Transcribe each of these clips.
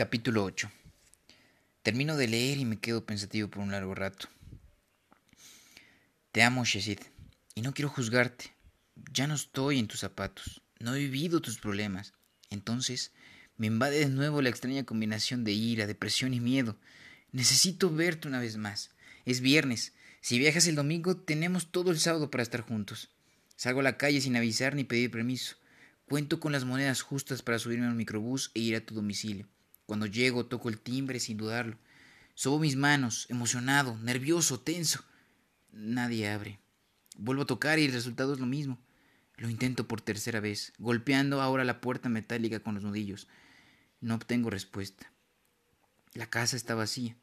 Capítulo 8 Termino de leer y me quedo pensativo por un largo rato. Te amo, Shezid, y no quiero juzgarte. Ya no estoy en tus zapatos, no he vivido tus problemas. Entonces me invade de nuevo la extraña combinación de ira, depresión y miedo. Necesito verte una vez más. Es viernes. Si viajas el domingo, tenemos todo el sábado para estar juntos. Salgo a la calle sin avisar ni pedir permiso. Cuento con las monedas justas para subirme al microbús e ir a tu domicilio. Cuando llego, toco el timbre sin dudarlo. Sobo mis manos, emocionado, nervioso, tenso. Nadie abre. Vuelvo a tocar y el resultado es lo mismo. Lo intento por tercera vez, golpeando ahora la puerta metálica con los nudillos. No obtengo respuesta. La casa está vacía.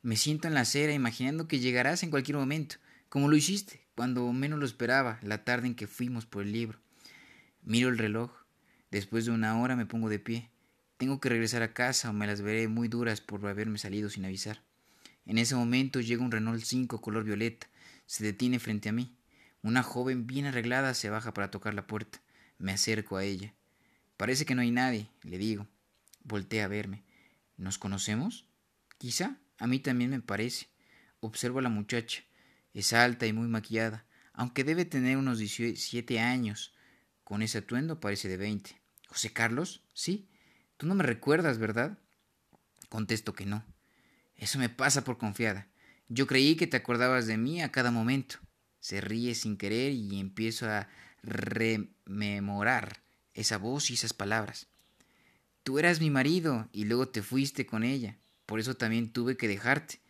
Me siento en la acera imaginando que llegarás en cualquier momento, como lo hiciste, cuando menos lo esperaba, la tarde en que fuimos por el libro. Miro el reloj. Después de una hora me pongo de pie. Tengo que regresar a casa o me las veré muy duras por haberme salido sin avisar. En ese momento llega un Renault 5 color violeta. Se detiene frente a mí. Una joven bien arreglada se baja para tocar la puerta. Me acerco a ella. Parece que no hay nadie, le digo. Voltea a verme. ¿Nos conocemos? Quizá. A mí también me parece. Observo a la muchacha. Es alta y muy maquillada, aunque debe tener unos 17 años. Con ese atuendo parece de veinte. ¿José Carlos? Sí. Tú no me recuerdas, ¿verdad? Contesto que no. Eso me pasa por confiada. Yo creí que te acordabas de mí a cada momento. Se ríe sin querer y empiezo a rememorar esa voz y esas palabras. Tú eras mi marido y luego te fuiste con ella. Por eso también tuve que dejarte.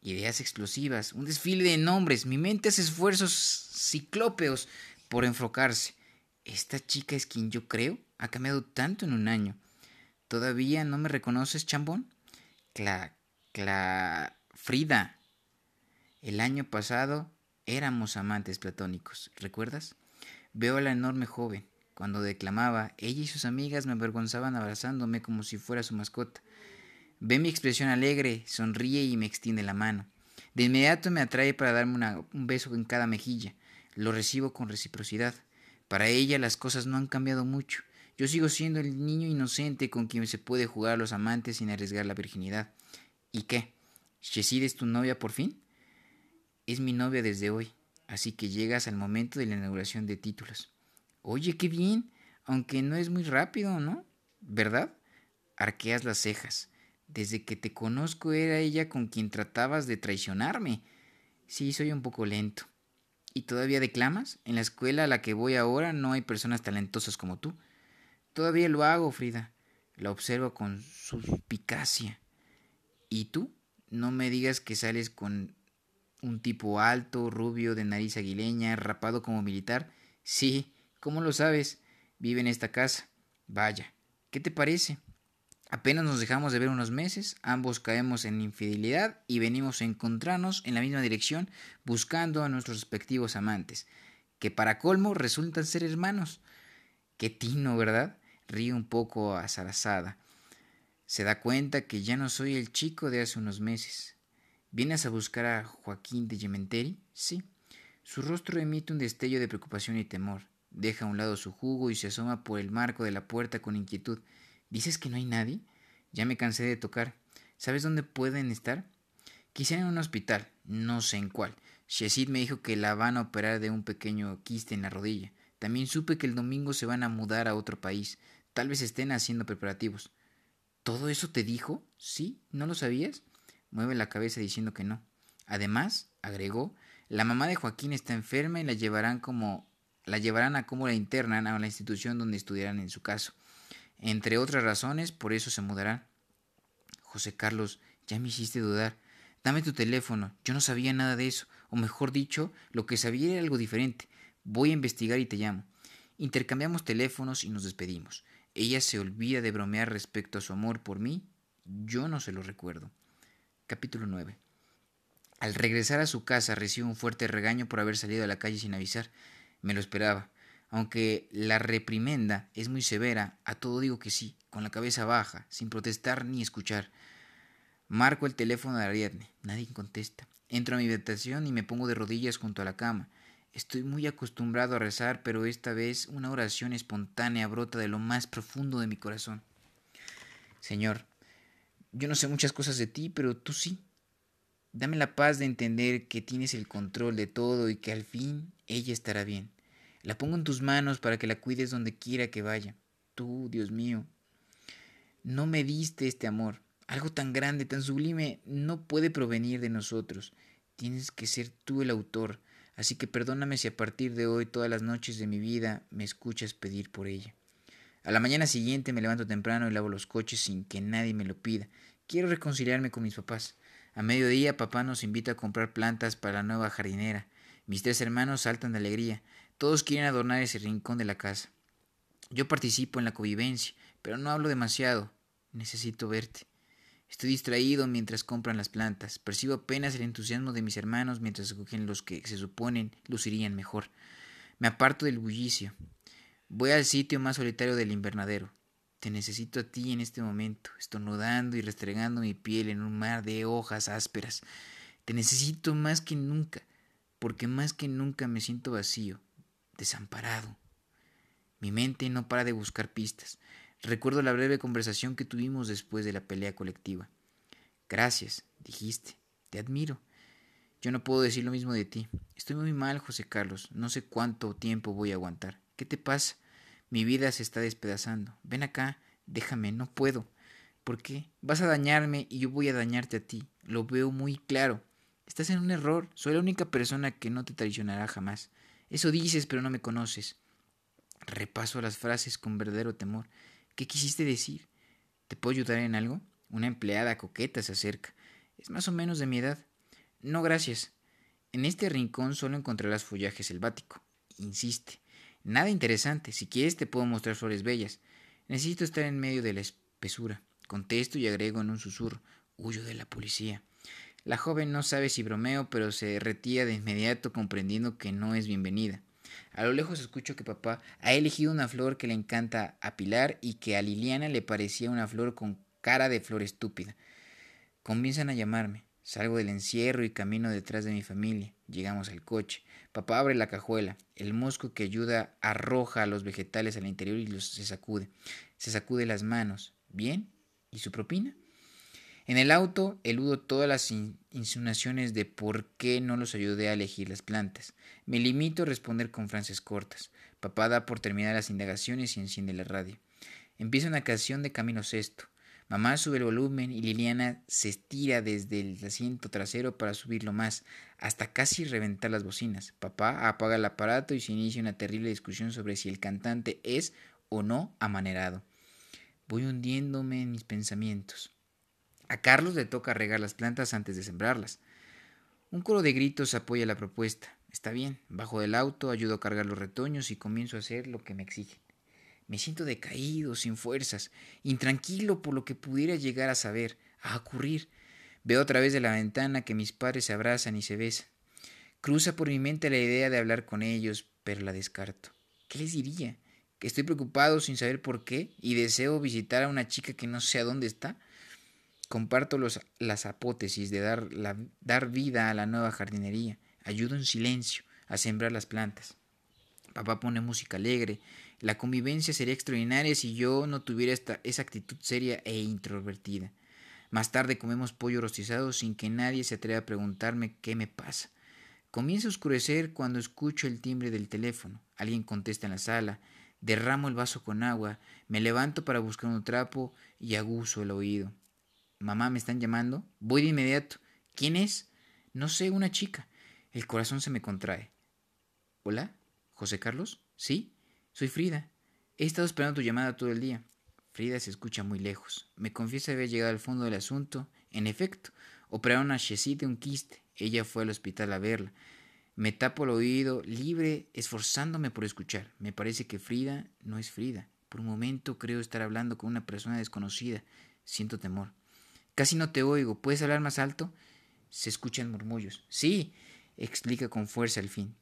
Ideas explosivas, un desfile de nombres. Mi mente hace esfuerzos ciclópeos por enfocarse. ¿Esta chica es quien yo creo? Ha cambiado tanto en un año. ¿Todavía no me reconoces, chambón? Cla... Cla... Frida. El año pasado éramos amantes platónicos, ¿recuerdas? Veo a la enorme joven. Cuando declamaba, ella y sus amigas me avergonzaban abrazándome como si fuera su mascota. Ve mi expresión alegre, sonríe y me extiende la mano. De inmediato me atrae para darme un beso en cada mejilla. Lo recibo con reciprocidad. Para ella las cosas no han cambiado mucho. Yo sigo siendo el niño inocente con quien se puede jugar a los amantes sin arriesgar la virginidad. ¿Y qué? ¿Shesid es tu novia por fin? Es mi novia desde hoy, así que llegas al momento de la inauguración de títulos. Oye, qué bien, aunque no es muy rápido, ¿no? ¿Verdad? Arqueas las cejas. Desde que te conozco era ella con quien tratabas de traicionarme. Sí, soy un poco lento. ¿Y todavía declamas? En la escuela a la que voy ahora no hay personas talentosas como tú. Todavía lo hago, Frida. La observo con suspicacia. ¿Y tú? No me digas que sales con un tipo alto, rubio, de nariz aguileña, rapado como militar. Sí, ¿cómo lo sabes? Vive en esta casa. Vaya, ¿qué te parece? Apenas nos dejamos de ver unos meses, ambos caemos en infidelidad y venimos a encontrarnos en la misma dirección buscando a nuestros respectivos amantes, que para colmo resultan ser hermanos. Qué tino, ¿verdad? Ríe un poco azarazada. Se da cuenta que ya no soy el chico de hace unos meses. ¿Vienes a buscar a Joaquín de Yementeri? Sí. Su rostro emite un destello de preocupación y temor. Deja a un lado su jugo y se asoma por el marco de la puerta con inquietud. ¿Dices que no hay nadie? Ya me cansé de tocar. ¿Sabes dónde pueden estar? Quizá en un hospital, no sé en cuál. Shezid me dijo que la van a operar de un pequeño quiste en la rodilla. También supe que el domingo se van a mudar a otro país. Tal vez estén haciendo preparativos. ¿Todo eso te dijo? ¿Sí? ¿No lo sabías? Mueve la cabeza diciendo que no. Además, agregó, la mamá de Joaquín está enferma y la llevarán como la llevarán a cómo la internan a la institución donde estudiarán en su caso. Entre otras razones, por eso se mudarán. José Carlos, ya me hiciste dudar. Dame tu teléfono. Yo no sabía nada de eso. O mejor dicho, lo que sabía era algo diferente. Voy a investigar y te llamo. Intercambiamos teléfonos y nos despedimos. Ella se olvida de bromear respecto a su amor por mí. Yo no se lo recuerdo. Capítulo 9. Al regresar a su casa recibe un fuerte regaño por haber salido a la calle sin avisar. Me lo esperaba. Aunque la reprimenda es muy severa, a todo digo que sí, con la cabeza baja, sin protestar ni escuchar. Marco el teléfono de Ariadne. Nadie contesta. Entro a mi habitación y me pongo de rodillas junto a la cama. Estoy muy acostumbrado a rezar, pero esta vez una oración espontánea brota de lo más profundo de mi corazón. Señor, Yo no sé muchas cosas de ti, pero tú sí. Dame la paz de entender que tienes el control de todo y que al fin ella estará bien. La pongo en tus manos para que la cuides donde quiera que vaya. Tú, Dios mío, no me diste este amor. Algo tan grande, tan sublime, no puede provenir de nosotros. Tienes que ser tú el autor. Así que perdóname si a partir de hoy todas las noches de mi vida me escuchas pedir por ella. A la mañana siguiente me levanto temprano y lavo los coches sin que nadie me lo pida. Quiero reconciliarme con mis papás. A mediodía papá nos invita a comprar plantas para la nueva jardinera. Mis tres hermanos saltan de alegría. Todos quieren adornar ese rincón de la casa. Yo participo en la convivencia, pero no hablo demasiado. Necesito verte. Estoy distraído mientras compran las plantas. Percibo apenas el entusiasmo de mis hermanos mientras escogen los que se suponen lucirían mejor. Me aparto del bullicio. Voy al sitio más solitario del invernadero. Te necesito a ti en este momento, estornudando y restregando mi piel en un mar de hojas ásperas. Te necesito más que nunca, porque más que nunca me siento vacío, desamparado. Mi mente no para de buscar pistas. Recuerdo la breve conversación que tuvimos después de la pelea colectiva. Gracias, dijiste. Te admiro. Yo no puedo decir lo mismo de ti. Estoy muy mal, José Carlos. No sé cuánto tiempo voy a aguantar. ¿Qué te pasa? Mi vida se está despedazando. Ven acá, déjame, no puedo. ¿Por qué? Vas a dañarme y yo voy a dañarte a ti. Lo veo muy claro. Estás en un error. Soy la única persona que no te traicionará jamás. Eso dices, pero no me conoces. Repaso las frases con verdadero temor. ¿Qué quisiste decir? ¿Te puedo ayudar en algo? Una empleada coqueta se acerca. Es más o menos de mi edad. No, gracias. En este rincón solo encontrarás follaje selvático. Insiste. Nada interesante. Si quieres te puedo mostrar flores bellas. Necesito estar en medio de la espesura. Contesto y agrego en un susurro. Huyo de la policía. La joven no sabe si bromeo, pero se retira de inmediato comprendiendo que no es bienvenida. A lo lejos escucho que papá ha elegido una flor que le encanta a Pilar y que a Liliana le parecía una flor con cara de flor estúpida. Comienzan a llamarme. Salgo del encierro y camino detrás de mi familia. Llegamos al coche. Papá abre la cajuela. El mosco que ayuda arroja a los vegetales al interior y los se sacude. Se sacude las manos. ¿Bien? ¿Y su propina? En el auto eludo todas las insinuaciones de por qué no los ayudé a elegir las plantas. Me limito a responder con frases cortas. Papá da por terminar las indagaciones y enciende la radio. Empieza una canción de Camino Sexto. Mamá sube el volumen y Liliana se estira desde el asiento trasero para subirlo más, hasta casi reventar las bocinas. Papá apaga el aparato y se inicia una terrible discusión sobre si el cantante es o no amanerado. Voy hundiéndome en mis pensamientos. A Carlos le toca regar las plantas antes de sembrarlas. Un coro de gritos apoya la propuesta. Está bien, bajo del auto, ayudo a cargar los retoños y comienzo a hacer lo que me exigen. Me siento decaído, sin fuerzas, intranquilo por lo que pudiera llegar a saber, a ocurrir. Veo a través de la ventana que mis padres se abrazan y se besan. Cruza por mi mente la idea de hablar con ellos, pero la descarto. ¿Qué les diría? ¿Que estoy preocupado sin saber por qué y deseo visitar a una chica que no sé a dónde está? Comparto los, las apótesis de dar, dar vida a la nueva jardinería. Ayudo en silencio a sembrar las plantas. Papá pone música alegre, la convivencia sería extraordinaria si yo no tuviera esta, esa actitud seria e introvertida. Más tarde comemos pollo rostizado sin que nadie se atreva a preguntarme qué me pasa. Comienza a oscurecer cuando escucho el timbre del teléfono. Alguien contesta en la sala. Derramo el vaso con agua, me levanto para buscar un trapo y aguzo el oído. Mamá, ¿me están llamando? Voy de inmediato. ¿Quién es? No sé, una chica. El corazón se me contrae. ¿Hola? ¿José Carlos? ¿Sí? Soy Frida. He estado esperando tu llamada todo el día. Frida se escucha muy lejos. Me confiesa haber llegado al fondo del asunto. En efecto, operaron a Chesit de un quiste. Ella fue al hospital a verla. Me tapo el oído, libre, esforzándome por escuchar. Me parece que Frida no es Frida. Por un momento creo estar hablando con una persona desconocida. Siento temor. Casi no te oigo. ¿Puedes hablar más alto? Se escuchan murmullos. Sí, explica con fuerza al fin.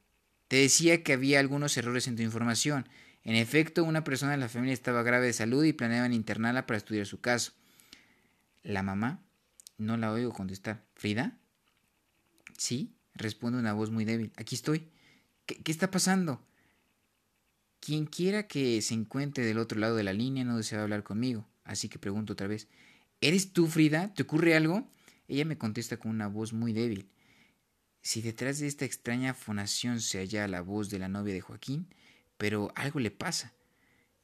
Te decía que había algunos errores en tu información. En efecto, una persona de la familia estaba grave de salud y planeaban internarla para estudiar su caso. La mamá no la oigo contestar. ¿Frida? Sí, responde una voz muy débil. Aquí estoy. ¿Qué, ¿Qué, está pasando? Quien quiera que se encuentre del otro lado de la línea no desea hablar conmigo, así que pregunto otra vez. ¿Eres tú, Frida? ¿Te ocurre algo? Ella me contesta con una voz muy débil. Si detrás de esta extraña fonación se halla la voz de la novia de Joaquín, pero algo le pasa.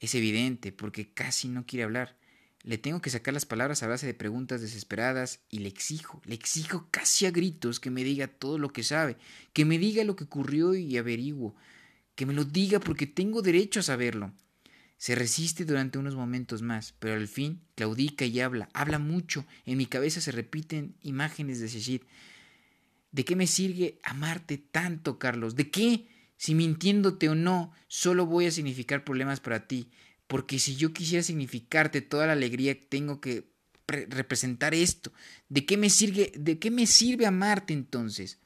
Es evidente, porque casi no quiere hablar. Le tengo que sacar las palabras a base de preguntas desesperadas y le exijo, le exijo casi a gritos que me diga todo lo que sabe, que me diga lo que ocurrió y averiguo, que me lo diga porque tengo derecho a saberlo. Se resiste durante unos momentos más, pero al fin claudica y habla, habla mucho. En mi cabeza se repiten imágenes de Cecil. ¿De qué me sirve amarte tanto, Carlos? ¿De qué? Si mintiéndote o no, solo voy a significar problemas para ti. Porque si yo quisiera significarte toda la alegría, tengo que representar esto. ¿De qué me sirve, de qué me sirve amarte entonces?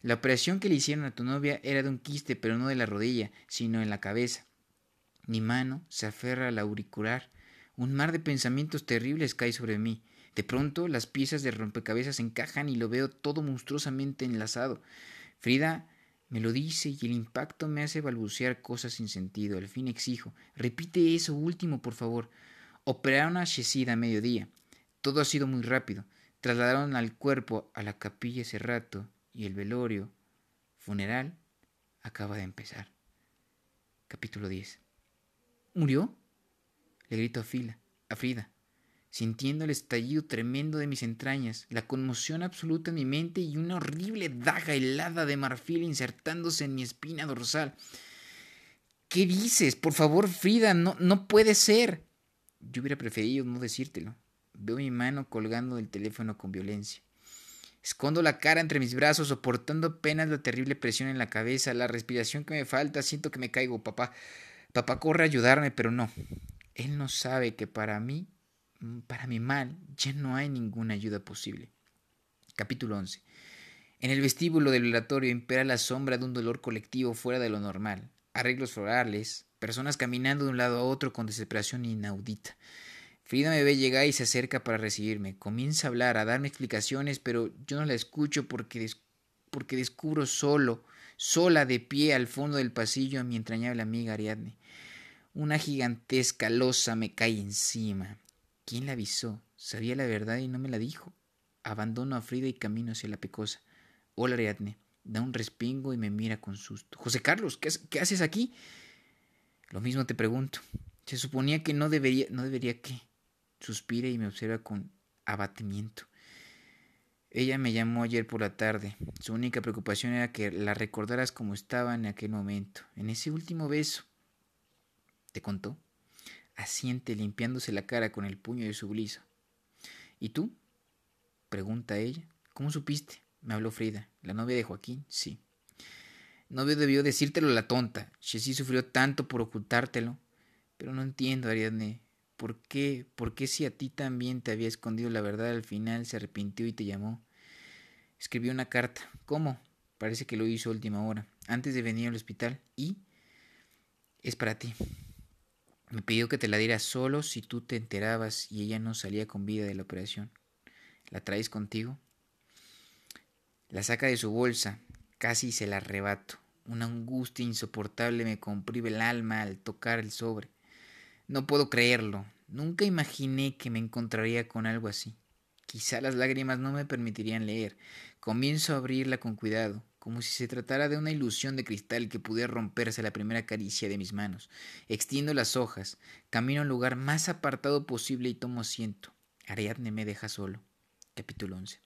La operación que le hicieron a tu novia era de un quiste, pero no de la rodilla, sino en la cabeza. Mi mano se aferra al auricular. Un mar de pensamientos terribles cae sobre mí. De pronto las piezas de rompecabezas encajan y lo veo todo monstruosamente enlazado. Frida me lo dice y el impacto me hace balbucear cosas sin sentido. Al fin exijo. Repite eso último, por favor. Operaron a Shesida a mediodía. Todo ha sido muy rápido. Trasladaron al cuerpo a la capilla ese rato y el velorio funeral acaba de empezar. Capítulo 10. ¿Murió? Le grito a, Fila, a Frida, sintiendo el estallido tremendo de mis entrañas, la conmoción absoluta en mi mente y una horrible daga helada de marfil insertándose en mi espina dorsal. ¿Qué dices? Por favor, Frida, no, no puede ser. Yo hubiera preferido no decírtelo. Veo mi mano colgando del teléfono con violencia. Escondo la cara entre mis brazos, soportando apenas la terrible presión en la cabeza, la respiración que me falta, siento que me caigo, papá. Papá corre a ayudarme, pero no. Él no sabe que para mí, para mi mal, ya no hay ninguna ayuda posible. Capítulo 11. En el vestíbulo del velatorio impera la sombra de un dolor colectivo fuera de lo normal. Arreglos florales, personas caminando de un lado a otro con desesperación inaudita. Frida me ve llegar y se acerca para recibirme. Comienza a hablar, a darme explicaciones, pero yo no la escucho porque descubro solo, sola de pie al fondo del pasillo a mi entrañable amiga Ariadne. Una gigantesca losa me cae encima. ¿Quién la avisó? Sabía la verdad y no me la dijo. Abandono a Frida y camino hacia la pecosa. Hola, Ariadne. Da un respingo y me mira con susto. José Carlos, ¿qué, ¿qué, haces aquí? Lo mismo te pregunto. Se suponía que no debería, no debería qué. Suspira y me observa con abatimiento. Ella me llamó ayer por la tarde. Su única preocupación era que la recordaras como estaba en aquel momento, en ese último beso. ¿Te contó? Asiente limpiándose la cara con el puño de su blisa. ¿Y tú? pregunta ella. ¿Cómo supiste? Me habló Frida. ¿La novia de Joaquín? Sí. No debió decírtelo la tonta. sí sufrió tanto por ocultártelo. Pero no entiendo, Ariadne. ¿Por qué? ¿Por qué si a ti también te había escondido la verdad al final se arrepintió y te llamó? Escribió una carta. ¿Cómo? Parece que lo hizo última hora, antes de venir al hospital. ¿Y? Es para ti. Me pidió que te la diera solo si tú te enterabas y ella no salía con vida de la operación. ¿La traes contigo? La saca de su bolsa, casi se la arrebato. Una angustia insoportable me comprime el alma al tocar el sobre. No puedo creerlo. Nunca imaginé que me encontraría con algo así. Quizá las lágrimas no me permitirían leer. Comienzo a abrirla con cuidado como si se tratara de una ilusión de cristal que pudiera romperse a la primera caricia de mis manos. Extiendo las hojas, camino al lugar más apartado posible y tomo asiento. Ariadne me deja solo. Capítulo 11.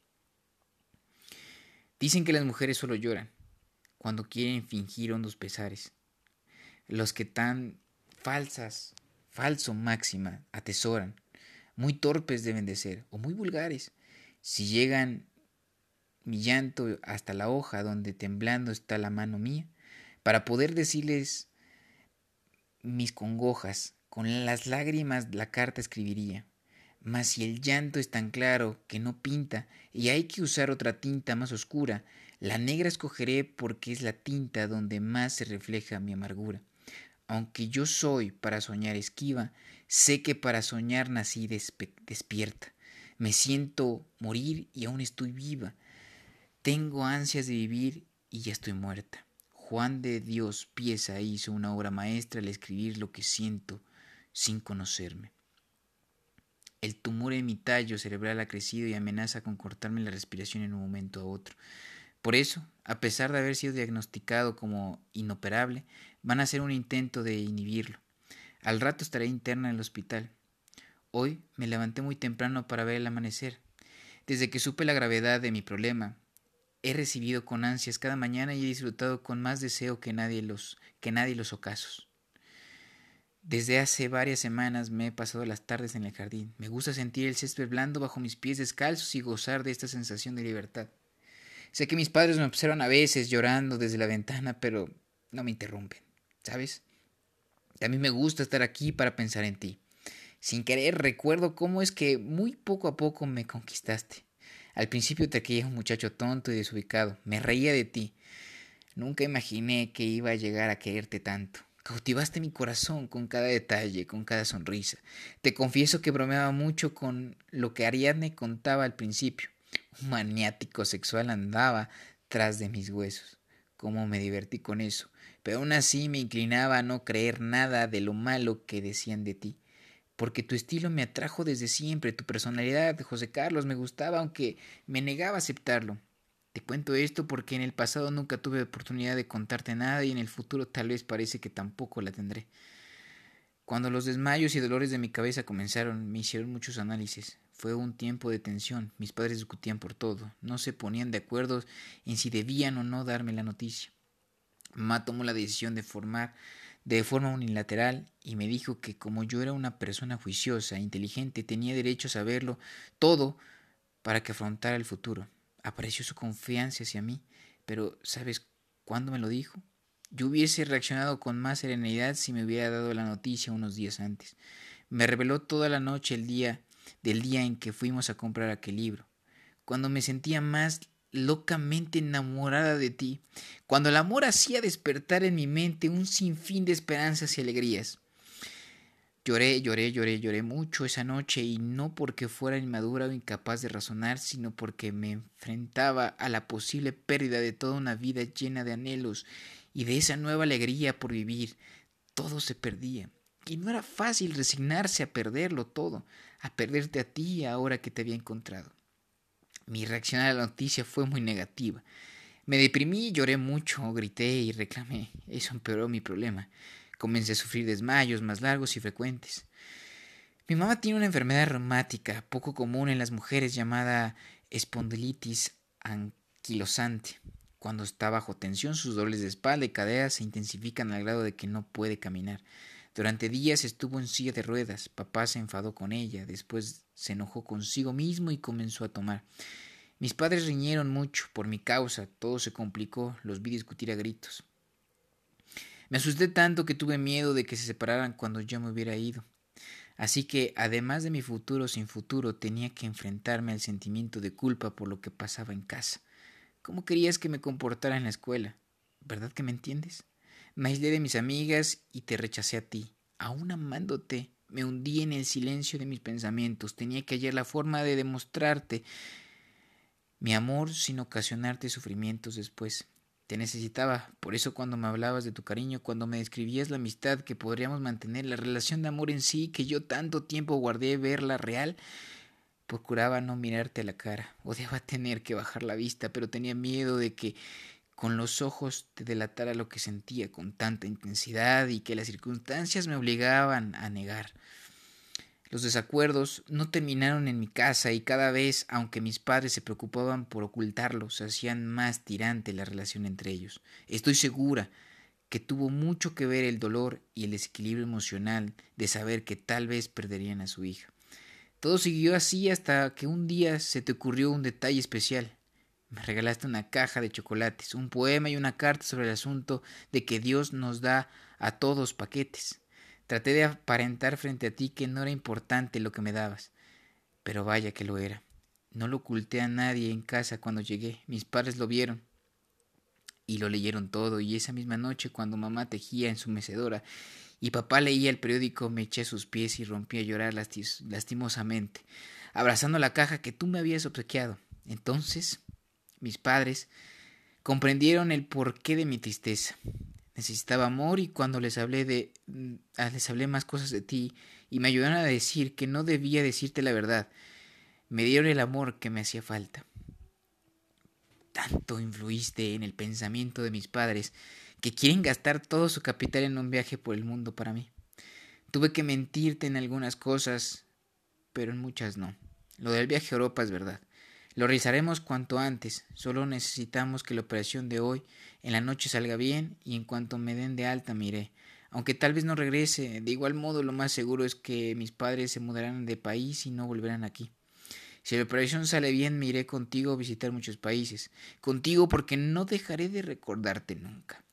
Dicen que las mujeres solo lloran cuando quieren fingir hondos pesares. Los que tan falsas, falso máxima, atesoran, muy torpes deben de ser, o muy vulgares. Si llegan mi llanto hasta la hoja donde temblando está la mano mía, para poder decirles mis congojas, con las lágrimas la carta escribiría. Mas si el llanto es tan claro que no pinta y hay que usar otra tinta más oscura, la negra escogeré porque es la tinta donde más se refleja mi amargura. Aunque yo soy para soñar esquiva, sé que para soñar nací despierta. Me siento morir y aún estoy viva. Tengo ansias de vivir y ya estoy muerta. Juan de Dios Pieza hizo una obra maestra al escribir lo que siento sin conocerme. El tumor en mi tallo cerebral ha crecido y amenaza con cortarme la respiración en un momento a otro. Por eso, a pesar de haber sido diagnosticado como inoperable, van a hacer un intento de inhibirlo. Al rato estaré interna en el hospital. Hoy me levanté muy temprano para ver el amanecer. Desde que supe la gravedad de mi problema, he recibido con ansias cada mañana y he disfrutado con más deseo que nadie los, que nadie los ocasos. Desde hace varias semanas me he pasado las tardes en el jardín. Me gusta sentir el césped blando bajo mis pies descalzos y gozar de esta sensación de libertad. Sé que mis padres me observan a veces llorando desde la ventana, pero no me interrumpen, ¿sabes? Mí me gusta estar aquí para pensar en ti. Sin querer recuerdo cómo es que muy poco a poco me conquistaste. Al principio te creía un muchacho tonto y desubicado. Me reía de ti. Nunca imaginé que iba a llegar a quererte tanto. Cautivaste mi corazón con cada detalle, con cada sonrisa. Te confieso que bromeaba mucho con lo que Ariadne contaba al principio. Maniático sexual andaba tras de mis huesos. Cómo me divertí con eso. Pero aún así me inclinaba a no creer nada de lo malo que decían de ti. Porque tu estilo me atrajo desde siempre, tu personalidad, José Carlos, me gustaba, aunque me negaba a aceptarlo. Te cuento esto porque en el pasado nunca tuve oportunidad de contarte nada y en el futuro tal vez parece que tampoco la tendré. Cuando los desmayos y dolores de mi cabeza comenzaron, me hicieron muchos análisis. Fue un tiempo de tensión. Mis padres discutían por todo. No se ponían de acuerdo en si debían o no darme la noticia. Mamá tomó la decisión de formar de forma unilateral y me dijo que como yo era una persona juiciosa e inteligente tenía derecho a saberlo todo para que afrontara el futuro. Apareció su confianza hacia mí, pero ¿sabes cuándo me lo dijo? Yo hubiese reaccionado con más serenidad si me hubiera dado la noticia unos días antes. Me reveló toda la noche el día del día en que fuimos a comprar aquel libro, cuando me sentía más locamente enamorada de ti, cuando el amor hacía despertar en mi mente un sinfín de esperanzas y alegrías. Lloré, lloré, lloré, lloré mucho esa noche y no porque fuera inmadura o incapaz de razonar, sino porque me enfrentaba a la posible pérdida de toda una vida llena de anhelos y de esa nueva alegría por vivir. Todo se perdía. Y no era fácil resignarse a perderlo todo, a perderte a ti ahora que te había encontrado. Mi reacción a la noticia fue muy negativa. Me deprimí, lloré mucho, grité y reclamé. Eso empeoró mi problema. Comencé a sufrir desmayos más largos y frecuentes. Mi mamá tiene una enfermedad reumática poco común en las mujeres llamada espondilitis anquilosante. Cuando está bajo tensión, sus dolores de espalda y cadera se intensifican al grado de que no puede caminar. Durante días estuvo en silla de ruedas. Papá se enfadó con ella, después se enojó consigo mismo y comenzó a tomar. Mis padres riñeron mucho por mi causa, todo se complicó, los vi discutir a gritos. Me asusté tanto que tuve miedo de que se separaran cuando yo me hubiera ido. Así que, además de mi futuro sin futuro, tenía que enfrentarme al sentimiento de culpa por lo que pasaba en casa. ¿Cómo querías que me comportara en la escuela? ¿Verdad que me entiendes? Me aislé de mis amigas y te rechacé a ti. Aún amándote, me hundí en el silencio de mis pensamientos. Tenía que hallar la forma de demostrarte mi amor sin ocasionarte sufrimientos después. Te necesitaba, por eso cuando me hablabas de tu cariño, cuando me describías la amistad que podríamos mantener, la relación de amor en sí, que yo tanto tiempo guardé verla real, procuraba no mirarte la cara. Odiaba tener que bajar la vista, pero tenía miedo de que con los ojos te delatara lo que sentía con tanta intensidad y que las circunstancias me obligaban a negar. Los desacuerdos no terminaron en mi casa y cada vez, aunque mis padres se preocupaban por ocultarlos, hacían más tirante la relación entre ellos. Estoy segura que tuvo mucho que ver el dolor y el desequilibrio emocional de saber que tal vez perderían a su hija. Todo siguió así hasta que un día se te ocurrió un detalle especial. Me regalaste una caja de chocolates, un poema y una carta sobre el asunto de que Dios nos da a todos paquetes. Traté de aparentar frente a ti que no era importante lo que me dabas, pero vaya que lo era. No lo oculté a nadie en casa cuando llegué. Mis padres lo vieron y lo leyeron todo, y esa misma noche cuando mamá tejía en su mecedora y papá leía el periódico me eché sus pies y rompí a llorar lastimosamente, abrazando la caja que tú me habías obsequiado. Entonces, mis padres comprendieron el porqué de mi tristeza necesitaba amor y cuando les hablé de mm, ah, les hablé más cosas de ti y me ayudaron a decir que no debía decirte la verdad. Me dieron el amor que me hacía falta. Tanto influiste en el pensamiento de mis padres que quieren gastar todo su capital en un viaje por el mundo para mí. Tuve que mentirte en algunas cosas, pero en muchas no. Lo del viaje a Europa es verdad. Lo realizaremos cuanto antes. Solo necesitamos que la operación de hoy en la noche salga bien y en cuanto me den de alta me iré. Aunque tal vez no regrese, de igual modo lo más seguro es que mis padres se mudarán de país y no volverán aquí. Si la operación sale bien, me iré contigo a visitar muchos países. Contigo porque no dejaré de recordarte nunca.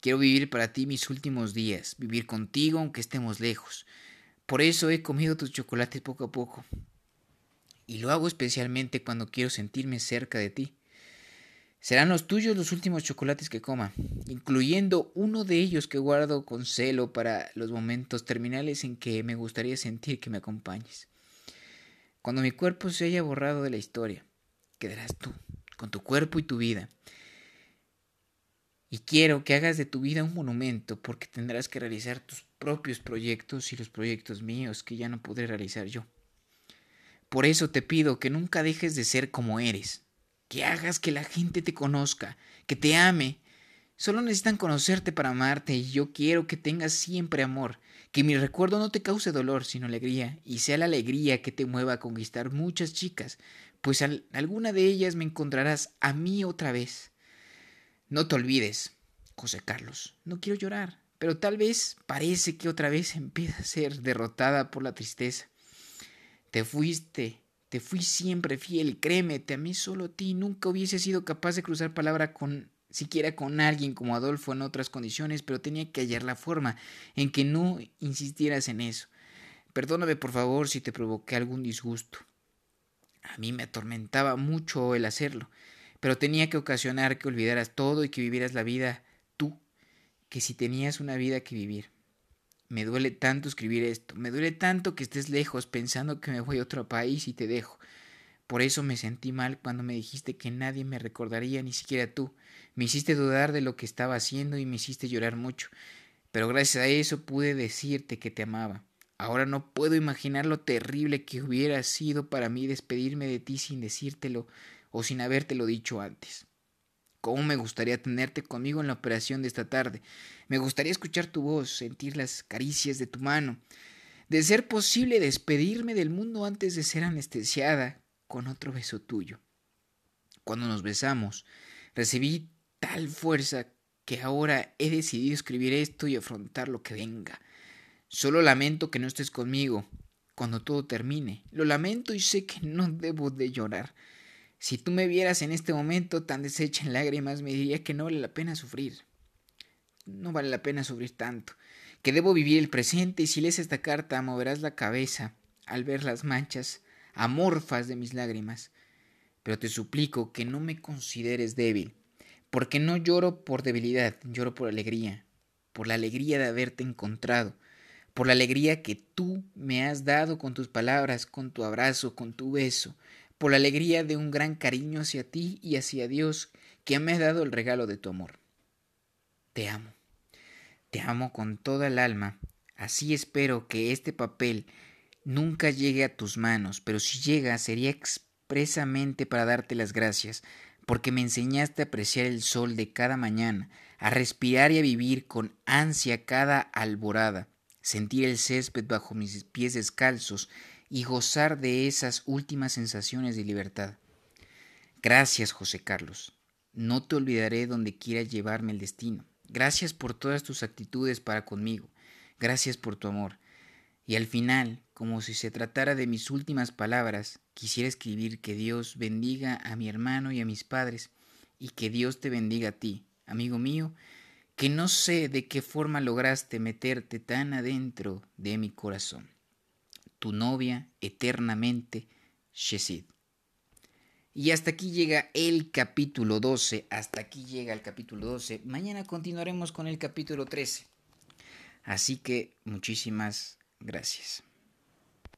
Quiero vivir para ti mis últimos días, vivir contigo aunque estemos lejos. Por eso he comido tus chocolates poco a poco. Y lo hago especialmente cuando quiero sentirme cerca de ti. Serán los tuyos los últimos chocolates que coma, incluyendo uno de ellos que guardo con celo para los momentos terminales en que me gustaría sentir que me acompañes. Cuando mi cuerpo se haya borrado de la historia, quedarás tú, con tu cuerpo y tu vida. Y quiero que hagas de tu vida un monumento porque tendrás que realizar tus propios proyectos y los proyectos míos que ya no podré realizar yo. Por eso te pido que nunca dejes de ser como eres, que hagas que la gente te conozca, que te ame. Solo necesitan conocerte para amarte y yo quiero que tengas siempre amor, que mi recuerdo no te cause dolor, sino alegría, y sea la alegría que te mueva a conquistar muchas chicas, pues alguna de ellas me encontrarás a mí otra vez. No te olvides, José Carlos, no quiero llorar, pero tal vez parece que otra vez empieza a ser derrotada por la tristeza. Te fuiste, te fui siempre fiel, créeme, te amé solo a ti, nunca hubiese sido capaz de cruzar palabra con siquiera con alguien como Adolfo en otras condiciones, pero tenía que hallar la forma en que no insistieras en eso. Perdóname por favor si te provoqué algún disgusto. A mí me atormentaba mucho el hacerlo pero tenía que ocasionar que olvidaras todo y que vivieras la vida tú, que si tenías una vida que vivir. Me duele tanto escribir esto, me duele tanto que estés lejos pensando que me voy a otro país y te dejo. Por eso me sentí mal cuando me dijiste que nadie me recordaría, ni siquiera tú. Me hiciste dudar de lo que estaba haciendo y me hiciste llorar mucho. Pero gracias a eso pude decirte que te amaba. Ahora no puedo imaginar lo terrible que hubiera sido para mí despedirme de ti sin decírtelo, o sin habértelo dicho antes. ¿Cómo me gustaría tenerte conmigo en la operación de esta tarde? Me gustaría escuchar tu voz, sentir las caricias de tu mano. De ser posible despedirme del mundo antes de ser anestesiada con otro beso tuyo. Cuando nos besamos, recibí tal fuerza que ahora he decidido escribir esto y afrontar lo que venga. Solo lamento que no estés conmigo cuando todo termine. Lo lamento y sé que no debo de llorar. Si tú me vieras en este momento tan deshecha en lágrimas, me diría que no vale la pena sufrir. No vale la pena sufrir tanto. Que debo vivir el presente y si lees esta carta moverás la cabeza al ver las manchas amorfas de mis lágrimas. Pero te suplico que no me consideres débil, porque no lloro por debilidad, lloro por alegría, por la alegría de haberte encontrado, por la alegría que tú me has dado con tus palabras, con tu abrazo, con tu beso, por la alegría de un gran cariño hacia ti y hacia Dios que me ha dado el regalo de tu amor. Te amo, te amo con toda el alma, así espero que este papel nunca llegue a tus manos, pero si llega sería expresamente para darte las gracias, porque me enseñaste a apreciar el sol de cada mañana, a respirar y a vivir con ansia cada alborada, sentir el césped bajo mis pies descalzos y gozar de esas últimas sensaciones de libertad. Gracias, José Carlos. No te olvidaré donde quiera llevarme el destino. Gracias por todas tus actitudes para conmigo. Gracias por tu amor. Y al final, como si se tratara de mis últimas palabras, quisiera escribir que Dios bendiga a mi hermano y a mis padres, y que Dios te bendiga a ti, amigo mío, que no sé de qué forma lograste meterte tan adentro de mi corazón tu novia eternamente, Shesid. Y hasta aquí llega el capítulo 12, hasta aquí llega el capítulo 12. Mañana continuaremos con el capítulo 13. Así que muchísimas gracias.